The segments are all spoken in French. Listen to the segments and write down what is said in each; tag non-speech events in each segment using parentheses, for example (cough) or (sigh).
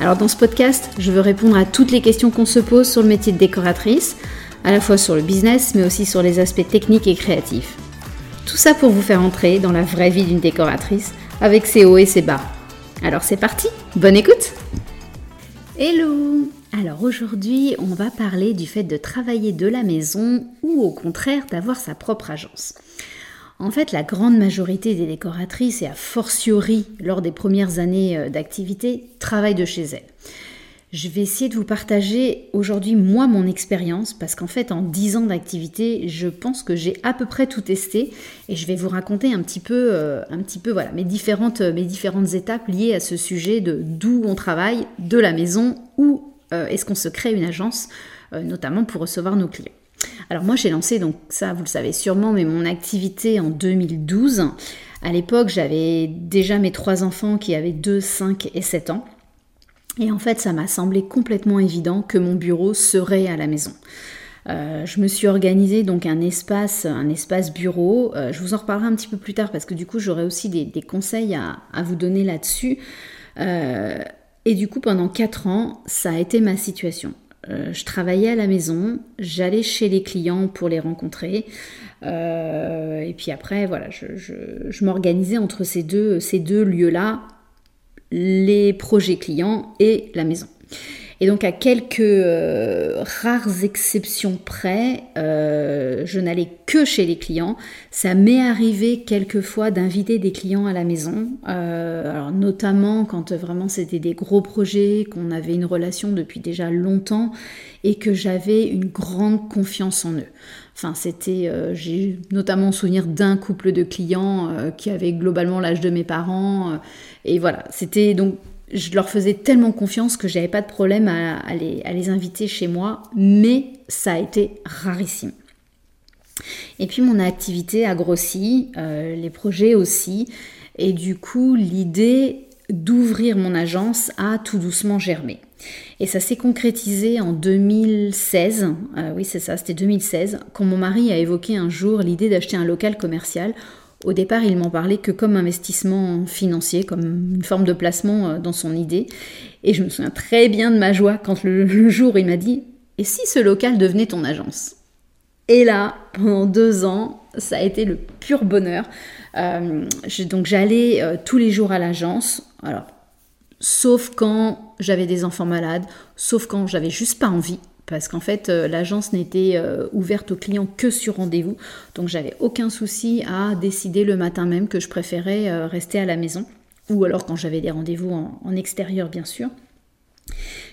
Alors dans ce podcast, je veux répondre à toutes les questions qu'on se pose sur le métier de décoratrice, à la fois sur le business, mais aussi sur les aspects techniques et créatifs. Tout ça pour vous faire entrer dans la vraie vie d'une décoratrice, avec ses hauts et ses bas. Alors c'est parti, bonne écoute Hello Alors aujourd'hui, on va parler du fait de travailler de la maison ou au contraire d'avoir sa propre agence. En fait, la grande majorité des décoratrices, et a fortiori lors des premières années euh, d'activité, travaillent de chez elles. Je vais essayer de vous partager aujourd'hui moi mon expérience parce qu'en fait en 10 ans d'activité, je pense que j'ai à peu près tout testé et je vais vous raconter un petit peu, euh, un petit peu voilà, mes, différentes, étapes liées à ce sujet de d'où on travaille, de la maison, ou euh, est-ce qu'on se crée une agence, notamment pour recevoir nos clients. Alors moi j'ai lancé, donc ça vous le savez sûrement, mais mon activité en 2012. À l'époque j'avais déjà mes trois enfants qui avaient 2, 5 et 7 ans. Et en fait ça m'a semblé complètement évident que mon bureau serait à la maison. Euh, je me suis organisé donc un espace, un espace bureau. Euh, je vous en reparlerai un petit peu plus tard parce que du coup j'aurai aussi des, conseils à, vous donner là-dessus. Euh, et du coup pendant 4 ans ça a été ma situation. Euh, je travaillais à la maison, j'allais chez les clients pour les rencontrer. Euh, et puis après, voilà, je, m'organisais entre ces deux, ces deux lieux-là, les projets clients et la maison. Et donc à quelques euh, rares exceptions près, euh, je n'allais que chez les clients. Ça m'est arrivé quelquefois d'inviter des clients à la maison, euh, notamment quand vraiment c'était des gros projets, qu'on avait une relation depuis déjà longtemps et que j'avais une grande confiance en eux. Enfin, c'était, j'ai notamment souvenir d'un couple de clients qui avait globalement l'âge de mes parents. et voilà, c'était donc je leur faisais tellement confiance que j'avais pas de problème à, les, inviter chez moi, mais ça a été rarissime. Et puis mon activité a grossi, euh, les projets aussi, et du coup l'idée d'ouvrir mon agence a tout doucement germé. Et ça s'est concrétisé en 2016, euh, oui c'est ça, c'était 2016, quand mon mari a évoqué un jour l'idée d'acheter un local commercial au départ, il m'en parlait que comme investissement financier, comme une forme de placement euh, dans son idée. Et je me souviens très bien de ma joie quand le, jour il m'a dit Et si ce local devenait ton agence? Et là, pendant deux ans, ça a été le pur bonheur. Euh, donc j'allais euh, tous les jours à l'agence. Alors, sauf quand j'avais des enfants malades, sauf quand j'avais juste pas envie parce qu'en fait euh, l'agence n'était euh, ouverte aux clients que sur rendez-vous. Donc j'avais aucun souci à décider le matin même que je préférais euh, rester à la maison ou alors quand j'avais des rendez-vous en, extérieur bien sûr.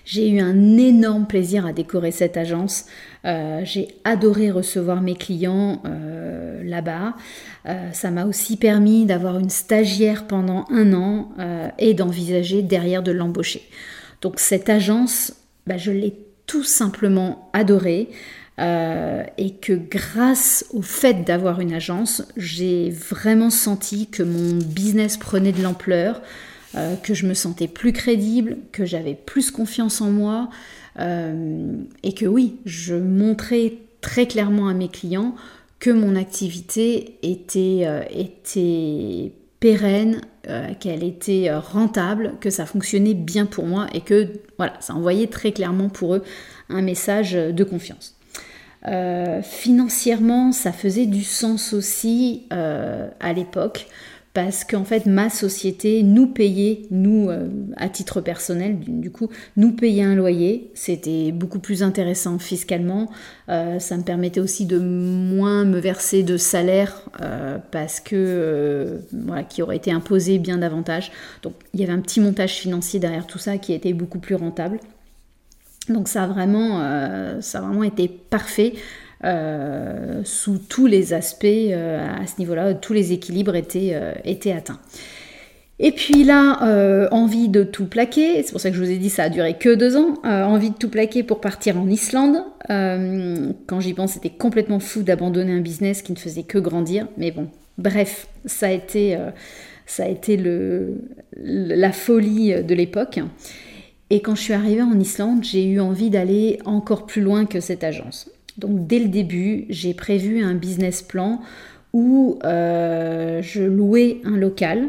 J'ai eu un énorme plaisir à décorer cette agence. j'ai adoré recevoir mes clients là-bas. ça m'a aussi permis d'avoir une stagiaire pendant un an et d'envisager derrière de l'embaucher. Donc cette agence, bah, je l'ai tout simplement adoré. Euh, et que grâce au fait d'avoir une agence, j'ai vraiment senti que mon business prenait de l'ampleur, euh, que je me sentais plus crédible, que j'avais plus confiance en moi, euh, et que oui, je montrais très clairement à mes clients que mon activité était, était pérenne, euh, qu'elle était euh, rentable, que ça fonctionnait bien pour moi et que voilà, ça envoyait très clairement pour eux un message de confiance. Euh, financièrement, ça faisait du sens aussi à l'époque parce qu'en fait ma société nous payait, nous euh, à titre personnel du, coup, nous payait un loyer, c'était beaucoup plus intéressant fiscalement, euh, ça me permettait aussi de moins me verser de salaire euh, parce que voilà, qui aurait été imposé bien davantage. Donc il y avait un petit montage financier derrière tout ça qui était beaucoup plus rentable. Donc ça vraiment, ça a vraiment été parfait. Euh, sous tous les aspects euh, à ce niveau-là, tous les équilibres étaient, euh, atteints. Et puis là, envie de tout plaquer, c'est pour ça que je vous ai dit ça a duré que deux ans, envie de tout plaquer pour partir en Islande. Quand j'y pense, c'était complètement fou d'abandonner un business qui ne faisait que grandir, mais bon, bref, ça a été, ça a été la folie de l'époque. Et quand je suis arrivée en Islande, j'ai eu envie d'aller encore plus loin que cette agence. Donc dès le début, j'ai prévu un business plan où je louais un local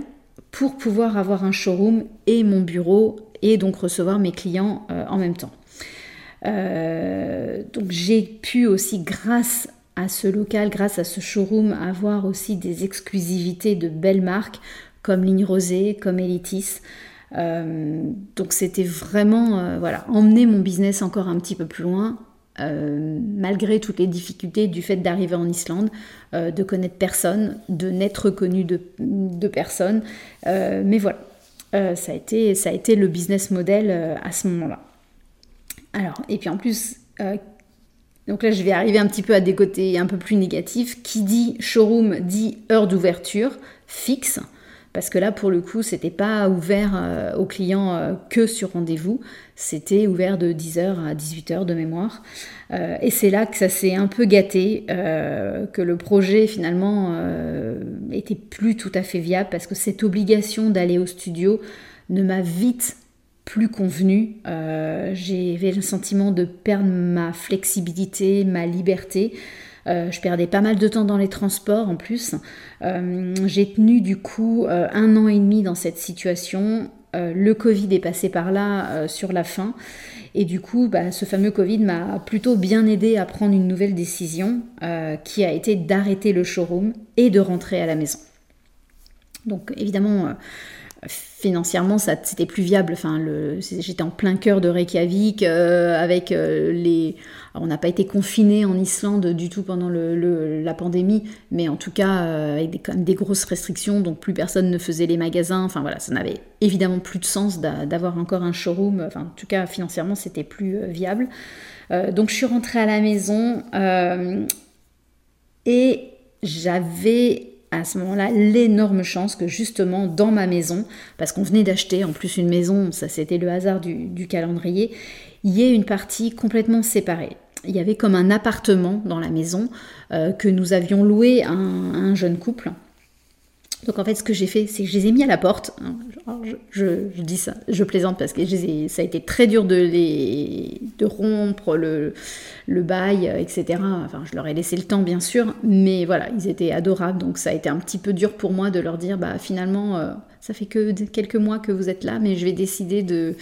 pour pouvoir avoir un showroom et mon bureau et donc recevoir mes clients euh, en même temps. Euh, donc j'ai pu aussi grâce à ce local, grâce à ce showroom, avoir aussi des exclusivités de belles marques comme Ligne Rosée, comme Elitis. Euh, donc c'était vraiment voilà emmener mon business encore un petit peu plus loin euh, malgré toutes les difficultés du fait d'arriver en Islande, euh, de connaître personne, de n'être connu de, personne. Euh, mais voilà, ça, a été, ça a été le business model à ce moment-là. Alors, et puis en plus, donc là je vais arriver un petit peu à des côtés un peu plus négatifs. Qui dit showroom dit heure d'ouverture fixe. Parce que là, pour le coup, c'était pas ouvert euh, aux clients euh, que sur rendez-vous, c'était ouvert de 10h à 18h de mémoire. Euh, et c'est là que ça s'est un peu gâté, que le projet finalement était plus tout à fait viable parce que cette obligation d'aller au studio ne m'a vite plus convenu. J'avais le sentiment de perdre ma flexibilité, ma liberté. Euh, je perdais pas mal de temps dans les transports en plus. Euh, j'ai tenu du coup euh, un an et demi dans cette situation. le Covid est passé par là sur la fin. Et du coup, bah, ce fameux Covid m'a plutôt bien aidé à prendre une nouvelle décision qui a été d'arrêter le showroom et de rentrer à la maison. Donc évidemment, financièrement, c'était plus viable. Enfin, j'étais en plein cœur de Reykjavik avec les on n'a pas été confiné en Islande du tout pendant la pandémie, mais en tout cas euh, avec des, quand même des grosses restrictions, donc plus personne ne faisait les magasins. Enfin voilà, ça n'avait évidemment plus de sens d'avoir encore un showroom. Enfin, en tout cas financièrement, c'était plus euh, viable. Euh, donc je suis rentrée à la maison et j'avais à ce moment-là l'énorme chance que justement dans ma maison, parce qu'on venait d'acheter en plus une maison, ça c'était le hasard du, calendrier, il y ait une partie complètement séparée il y avait comme un appartement dans la maison euh, que nous avions loué à un, jeune couple. Donc en fait, ce que j'ai fait, c'est que je les ai mis à la porte. je, dis ça, je plaisante parce que ça a été très dur de, les, de rompre le, le bail, etc. Enfin, je leur ai laissé le temps, bien sûr, mais voilà, ils étaient adorables. Donc ça a été un petit peu dur pour moi de leur dire, bah finalement, euh, ça fait que quelques mois que vous êtes là, mais je vais décider de,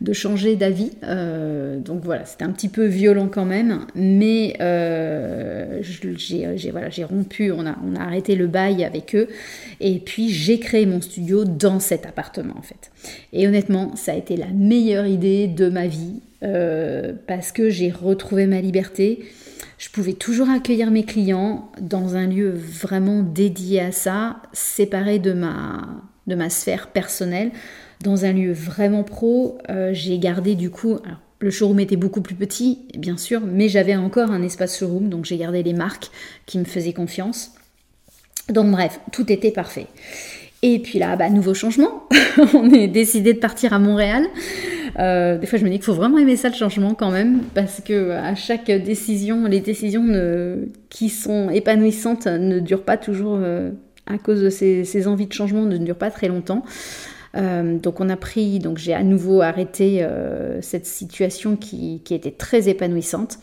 de changer d'avis. Euh, donc voilà, c'était un petit peu violent quand même, mais euh, j'ai voilà, rompu, on a, on a arrêté le bail avec eux, et puis j'ai créé mon studio dans cet appartement en fait. Et honnêtement, ça a été la meilleure idée de ma vie, euh, parce que j'ai retrouvé ma liberté. Je pouvais toujours accueillir mes clients dans un lieu vraiment dédié à ça, séparé de ma de ma sphère personnelle dans un lieu vraiment pro. Euh, j'ai gardé du coup, le showroom était beaucoup plus petit, bien sûr, mais j'avais encore un espace showroom, donc j'ai gardé les marques qui me faisaient confiance. Donc bref, tout était parfait. Et puis là, bah, nouveau changement. (laughs) on est décidé de partir à Montréal. Euh, des fois, je me dis qu'il faut vraiment aimer ça le changement quand même, parce que à chaque décision, les décisions qui sont épanouissantes ne durent pas toujours euh, à cause de ces, envies de changement ne durent pas très longtemps. Euh, donc on a pris, donc j'ai à nouveau arrêté euh, cette situation qui, était très épanouissante.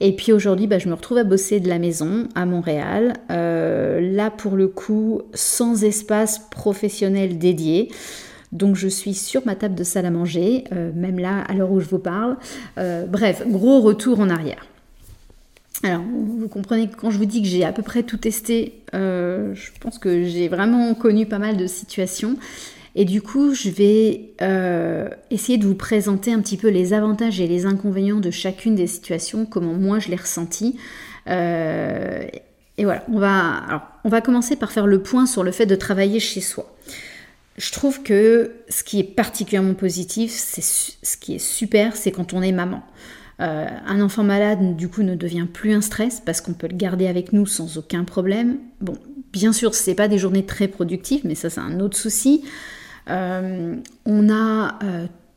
Et puis aujourd'hui, bah, je me retrouve à bosser de la maison à Montréal. Euh, là pour le coup, sans espace professionnel dédié. Donc je suis sur ma table de salle à manger, même là à l'heure où je vous parle. bref, gros retour en arrière. Alors, vous comprenez que quand je vous dis que j'ai à peu près tout testé, euh, je pense que j'ai vraiment connu pas mal de situations. Et du coup, je vais euh, essayer de vous présenter un petit peu les avantages et les inconvénients de chacune des situations, comment moi je l'ai ressenti. Euh, et voilà, on va, on va commencer par faire le point sur le fait de travailler chez soi. Je trouve que ce qui est particulièrement positif, c'est ce qui est super, c'est quand on est maman. Euh, un enfant malade, du coup, ne devient plus un stress parce qu'on peut le garder avec nous sans aucun problème. Bon, bien sûr, ce n'est pas des journées très productives, mais ça, c'est un autre souci. on a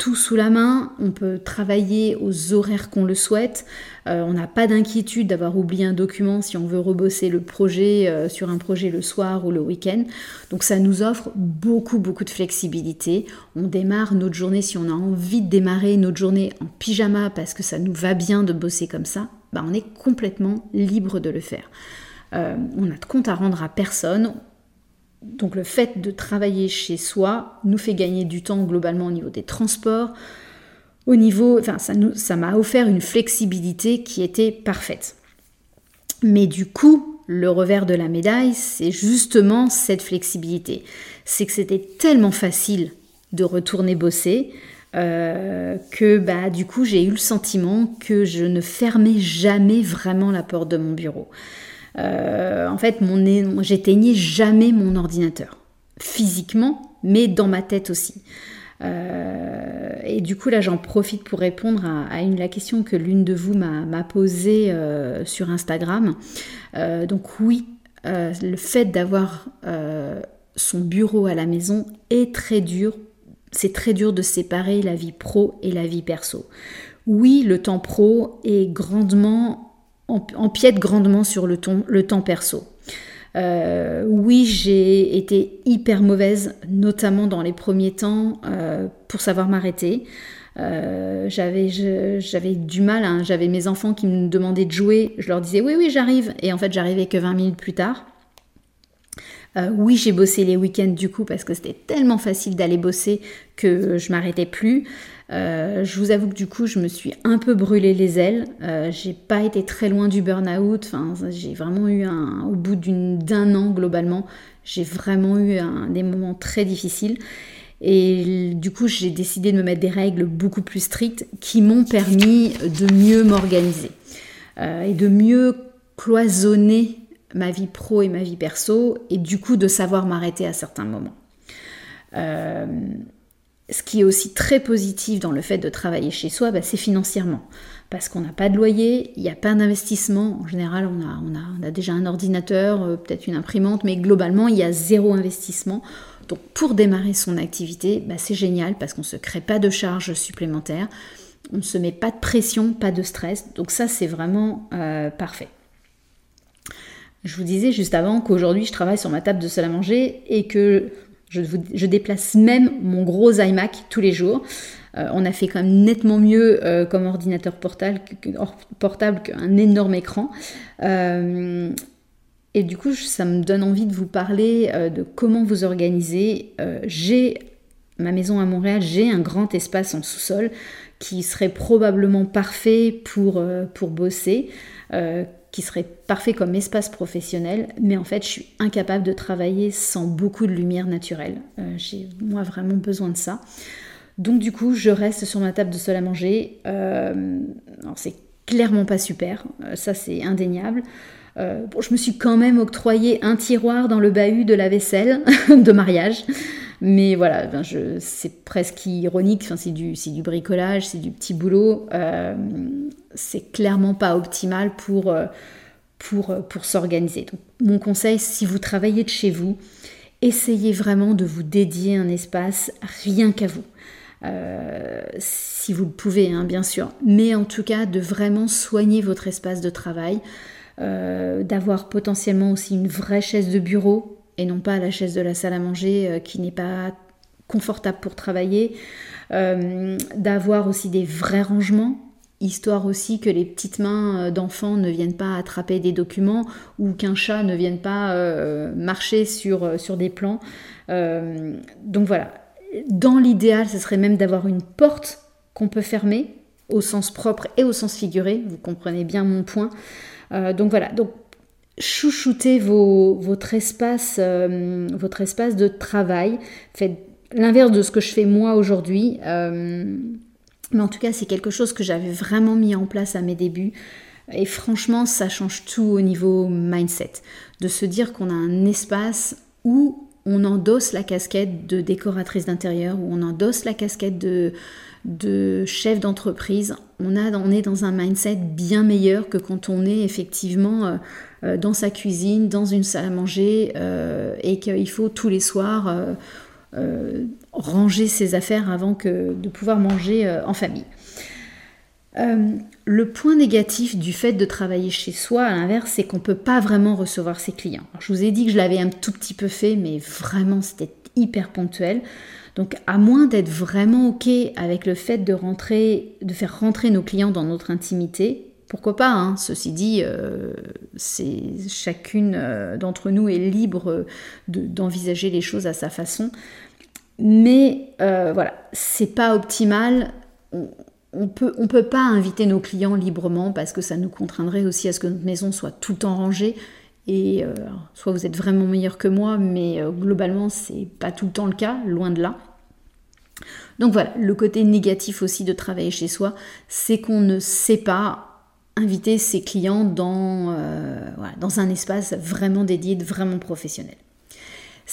tout sous la main, on peut travailler aux horaires qu'on le souhaite, euh, on n'a pas d'inquiétude d'avoir oublié un document si on veut rebosser le projet euh, sur un projet le soir ou le week-end. Donc ça nous offre beaucoup beaucoup de flexibilité. On démarre notre journée si on a envie de démarrer notre journée en pyjama parce que ça nous va bien de bosser comme ça, bah on est complètement libre de le faire. Euh, on n'a de compte à rendre à personne, donc le fait de travailler chez soi nous fait gagner du temps globalement au niveau des transports, au niveau, enfin ça nous, ça m'a offert une flexibilité qui était parfaite. Mais du coup, le revers de la médaille, c'est justement cette flexibilité. C'est que c'était tellement facile de retourner bosser euh, que bah du coup j'ai eu le sentiment que je ne fermais jamais vraiment la porte de mon bureau. Euh, en fait, j'éteignais jamais mon ordinateur, physiquement, mais dans ma tête aussi. Euh, et du coup, là, j'en profite pour répondre à, une, la question que l'une de vous m'a posée euh, sur Instagram. donc oui, le fait d'avoir son bureau à la maison est très dur. C'est très dur de séparer la vie pro et la vie perso. Oui, le temps pro est grandement empiète grandement sur le, le temps perso. Euh, oui, j'ai été hyper mauvaise, notamment dans les premiers temps, euh, pour savoir m'arrêter. Euh, j'avais, j'avais du mal, hein. j'avais mes enfants qui me demandaient de jouer, je leur disais oui, oui, j'arrive, et en fait, j'arrivais que 20 minutes plus tard. oui, j'ai bossé les week-ends du coup parce que c'était tellement facile d'aller bosser que je m'arrêtais plus. Euh, je vous avoue que du coup, je me suis un peu brûlé les ailes. Euh, j'ai pas été très loin du burn-out. J'ai vraiment eu un, au bout d'un an globalement, j'ai vraiment eu des moments très difficiles. Et du coup, j'ai décidé de me mettre des règles beaucoup plus strictes qui m'ont permis de mieux m'organiser euh, et de mieux cloisonner ma vie pro et ma vie perso et du coup de savoir m'arrêter à certains moments. Ce qui est aussi très positif dans le fait de travailler chez soi, bah, c'est financièrement. Parce qu'on n'a pas de loyer, il n'y a pas d'investissement. En général, on a, déjà un ordinateur, euh, peut-être une imprimante, mais globalement, il y a zéro investissement. Donc pour démarrer son activité, bah, c'est génial parce qu'on ne se crée pas de charges supplémentaires, on ne se met pas de pression, pas de stress. Donc ça, c'est vraiment euh, parfait. Je vous disais juste avant qu'aujourd'hui, je travaille sur ma table de salle à manger et que je, déplace même mon gros iMac tous les jours. Euh, on a fait quand même nettement mieux euh, comme ordinateur portable, qu'un énorme écran. Euh, et du coup, ça me donne envie de vous parler de comment vous organiser. j'ai ma maison à Montréal, j'ai un grand espace en sous-sol qui serait probablement parfait pour bosser qui serait parfait comme espace professionnel, mais en fait je suis incapable de travailler sans beaucoup de lumière naturelle. Euh, j'ai moi vraiment besoin de ça. Donc du coup je reste sur ma table de sol à manger. Euh, alors c'est clairement pas super, euh, ça c'est indéniable. je me suis quand même octroyé un tiroir dans le bahut de la vaisselle (laughs) de mariage. Mais voilà, ben c'est presque ironique, c'est du, bricolage, c'est du petit boulot. C'est clairement pas optimal pour, euh, euh, pour s'organiser. Donc, mon conseil, si vous travaillez de chez vous, essayez vraiment de vous dédier un espace rien qu'à vous. si vous le pouvez, hein, bien sûr, mais en tout cas de vraiment soigner votre espace de travail, d'avoir potentiellement aussi une vraie chaise de bureau et non pas la chaise de la salle à manger euh, qui n'est pas confortable pour travailler, euh, d'avoir aussi des vrais rangements, histoire aussi que les petites mains euh, d'enfants ne viennent pas attraper des documents ou qu'un chat ne vienne pas marcher sur, sur des plans. donc voilà, dans l'idéal, ce serait même d'avoir une porte qu'on peut fermer au sens propre et au sens figuré, vous comprenez bien mon point. donc voilà, donc chouchoutez euh, votre espace de travail. Faites l'inverse de ce que je fais moi aujourd'hui. Mais en tout cas, c'est quelque chose que j'avais vraiment mis en place à mes débuts. Et franchement, ça change tout au niveau mindset. De se dire qu'on a un espace où on endosse la casquette de décoratrice d'intérieur, où on endosse la casquette de, de chef d'entreprise. On, on est dans un mindset bien meilleur que quand on est effectivement euh, euh, dans sa cuisine, dans une salle à manger, euh, et qu'il faut tous les soirs ranger ses affaires avant que de pouvoir manger en famille. le point négatif du fait de travailler chez soi, à l'inverse, c'est qu'on ne peut pas vraiment recevoir ses clients. je vous ai dit que je l'avais un tout petit peu fait, mais vraiment c'était hyper ponctuel. Donc à moins d'être vraiment OK avec le fait de rentrer, de faire rentrer nos clients dans notre intimité, pourquoi pas, hein. ceci dit, euh, chacune euh, d'entre nous est libre d'envisager les choses à sa façon. Mais euh, voilà, c'est pas optimal. On, peut, on peut pas inviter nos clients librement parce que ça nous contraindrait aussi à ce que notre maison soit tout le temps rangée. Et soit vous êtes vraiment meilleur que moi, mais globalement, c'est pas tout le temps le cas, loin de là. Donc voilà, le côté négatif aussi de travailler chez soi, c'est qu'on ne sait pas inviter ses clients euh, dans un espace vraiment dédié, vraiment professionnel.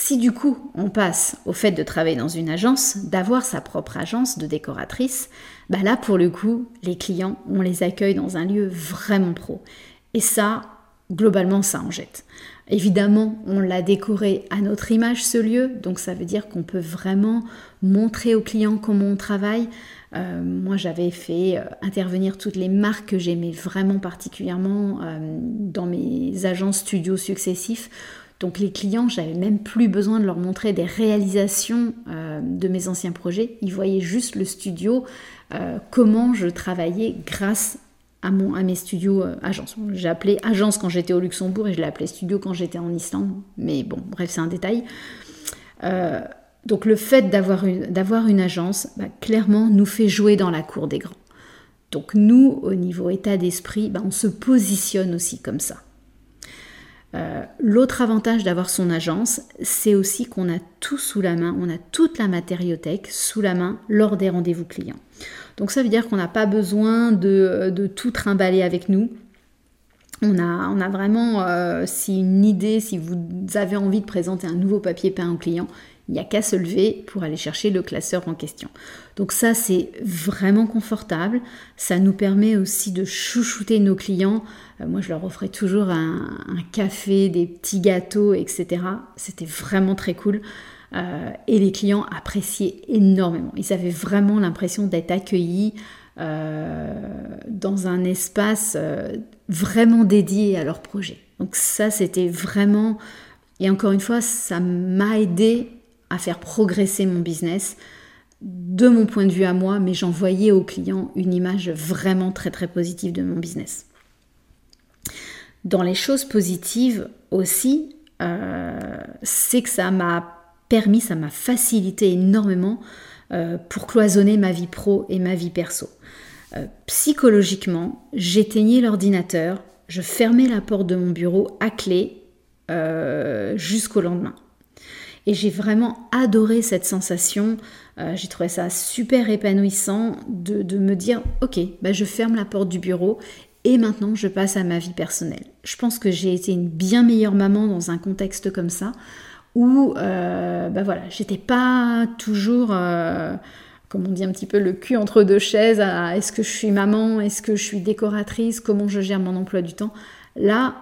Si du coup on passe au fait de travailler dans une agence, d'avoir sa propre agence de décoratrice, bah là pour le coup, les clients, on les accueille dans un lieu vraiment pro. Et ça, globalement, ça en jette. Évidemment, on l'a décoré à notre image ce lieu, donc ça veut dire qu'on peut vraiment montrer aux clients comment on travaille. Euh, moi, j'avais fait euh, intervenir toutes les marques que j'aimais vraiment particulièrement euh, dans mes agences studios successifs. Donc les clients, j'avais même plus besoin de leur montrer des réalisations de mes anciens projets. Ils voyaient juste le studio, comment je travaillais grâce à, mes studios euh, agences. J'ai appelé agence quand j'étais au Luxembourg et je l'ai appelé studio quand j'étais en Islande. Mais bon, bref, c'est un détail. Euh, donc le fait d'avoir une, d'avoir une agence, bah, clairement, nous fait jouer dans la cour des grands. Donc nous, au niveau état d'esprit, bah, on se positionne aussi comme ça. Euh, l'autre avantage d'avoir son agence, c'est aussi qu'on a tout sous la main, on a toute la matériothèque sous la main lors des rendez-vous clients. Donc ça veut dire qu'on n'a pas besoin de, tout trimballer avec nous. On a, on a vraiment, euh, si une idée, si vous avez envie de présenter un nouveau papier peint au client, il n'y a qu'à se lever pour aller chercher le classeur en question. Donc ça, c'est vraiment confortable. Ça nous permet aussi de chouchouter nos clients. Euh, moi, je leur offrais toujours un, café, des petits gâteaux, etc. C'était vraiment très cool. Euh, et les clients appréciaient énormément. Ils avaient vraiment l'impression d'être accueillis euh, dans un espace vraiment dédié à leur projet. Donc ça, c'était vraiment... Et encore une fois, ça m'a aidé à faire progresser mon business de mon point de vue à moi, mais j'en voyais aux clients une image vraiment très très positive de mon business. Dans les choses positives aussi, c'est que ça m'a permis, ça m'a facilité énormément euh, pour cloisonner ma vie pro et ma vie perso. Euh, psychologiquement, j'éteignais l'ordinateur, je fermais la porte de mon bureau à clé euh, jusqu'au lendemain. Et j'ai vraiment adoré cette sensation. j'ai trouvé ça super épanouissant de, me dire, ok, bah je ferme la porte du bureau et maintenant je passe à ma vie personnelle. Je pense que j'ai été une bien meilleure maman dans un contexte comme ça où euh, bah voilà, j'étais pas toujours, euh, comme on dit un petit peu, le cul entre deux chaises est-ce que je suis maman, est-ce que je suis décoratrice, comment je gère mon emploi du temps. Là,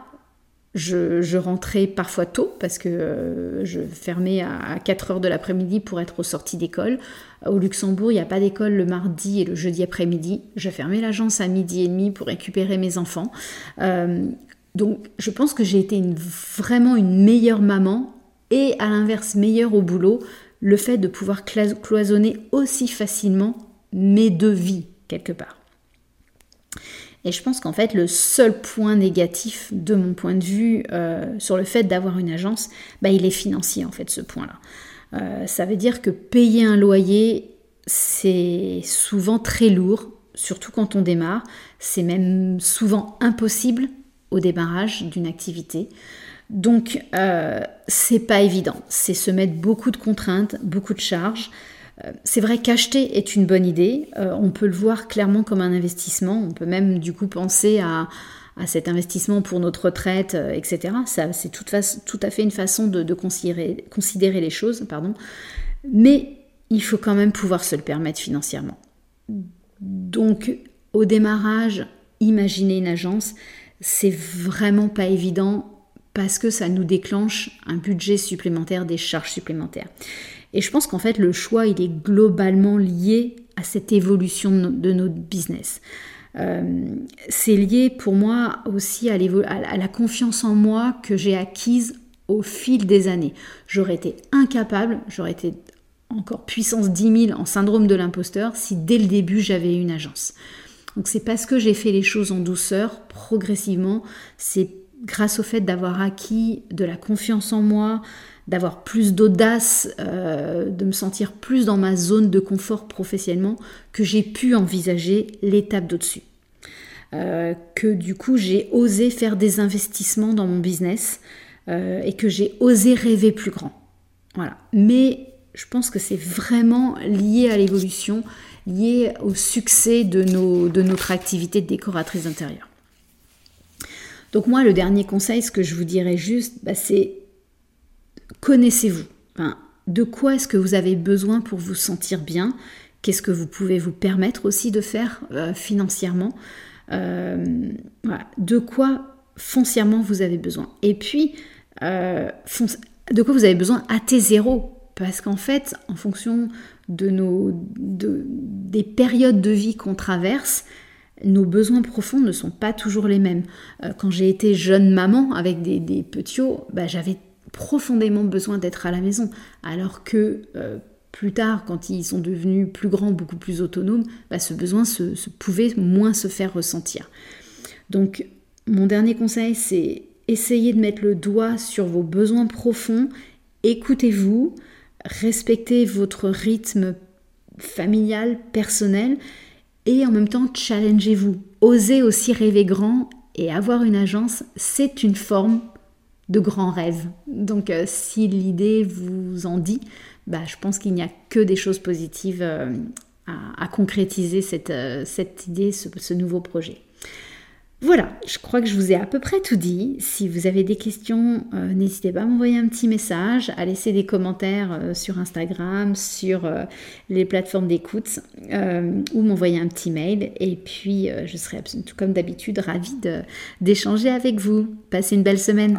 je, rentrais parfois tôt parce que euh, je fermais à 4 heures de l'après-midi pour être aux sorties d'école. Au Luxembourg, il n'y a pas d'école le mardi et le jeudi après-midi. Je fermais l'agence à midi et demi pour récupérer mes enfants. donc je pense que j'ai été vraiment une meilleure maman et à l'inverse meilleur au boulot, le fait de pouvoir cloisonner aussi facilement mes deux vies quelque part. Et je pense qu'en fait, le seul point négatif de mon point de vue euh, sur le fait d'avoir une agence, bah, il est financier en fait ce point-là. Euh, ça veut dire que payer un loyer, c'est souvent très lourd, surtout quand on démarre. C'est même souvent impossible au démarrage d'une activité. Donc, euh, c'est pas évident. C'est se mettre beaucoup de contraintes, beaucoup de charges. Euh, c'est vrai qu'acheter est une bonne idée. Euh, on peut le voir clairement comme un investissement. On peut même du coup penser à, cet investissement pour notre retraite, etc. Ça, c'est tout, à fait une façon de, considérer, considérer, les choses. Pardon. Mais il faut quand même pouvoir se le permettre financièrement. Donc, au démarrage, imaginer une agence, c'est vraiment pas évident parce que ça nous déclenche un budget supplémentaire, des charges supplémentaires. Et je pense qu'en fait, le choix, il est globalement lié à cette évolution de notre business. Euh, c'est lié pour moi aussi à, à la confiance en moi que j'ai acquise au fil des années. J'aurais été incapable, j'aurais été encore puissance 10 000 en syndrome de l'imposteur si dès le début j'avais une agence. Donc c'est parce que j'ai fait les choses en douceur, progressivement, c'est grâce au fait d'avoir acquis de la confiance en moi, d'avoir plus d'audace, euh, de me sentir plus dans ma zone de confort professionnellement, que j'ai pu envisager l'étape d'au-dessus. Euh, que du coup j'ai osé faire des investissements dans mon business euh, et que j'ai osé rêver plus grand. Voilà. Mais je pense que c'est vraiment lié à l'évolution, lié au succès de, notre activité de décoratrice d'intérieur. Donc moi, le dernier conseil, ce que je vous dirais juste, bah, c'est connaissez-vous? de quoi est-ce que vous avez besoin pour vous sentir bien? Qu'est-ce que vous pouvez vous permettre aussi de faire euh, financièrement? Euh, De quoi foncièrement vous avez besoin? Et puis, euh, de quoi vous avez besoin à T0 Parce qu'en fait, en fonction de nos, des périodes de vie qu'on traverse, nos besoins profonds ne sont pas toujours les mêmes. quand j'ai été jeune maman avec des, des petits, bah, j'avais profondément besoin d'être à la maison, alors que euh, plus tard, quand ils sont devenus plus grands, beaucoup plus autonomes, bah, ce besoin se, pouvait moins se faire ressentir. Donc, mon dernier conseil, c'est essayer de mettre le doigt sur vos besoins profonds, écoutez-vous, respectez votre rythme familial, personnel, et en même temps, challengez-vous. Osez aussi rêver grand et avoir une agence, c'est une forme de grands rêves. Donc euh, si l'idée vous en dit, bah, je pense qu'il n'y a que des choses positives euh, à, concrétiser cette, euh, idée, ce, nouveau projet. Voilà, je crois que je vous ai à peu près tout dit. Si vous avez des questions, n'hésitez pas à m'envoyer un petit message, à laisser des commentaires sur Instagram, sur les plateformes d'écoute, ou m'envoyer un petit mail. Et puis, je serai absolument, comme d'habitude, ravie d'échanger avec vous. Passez une belle semaine.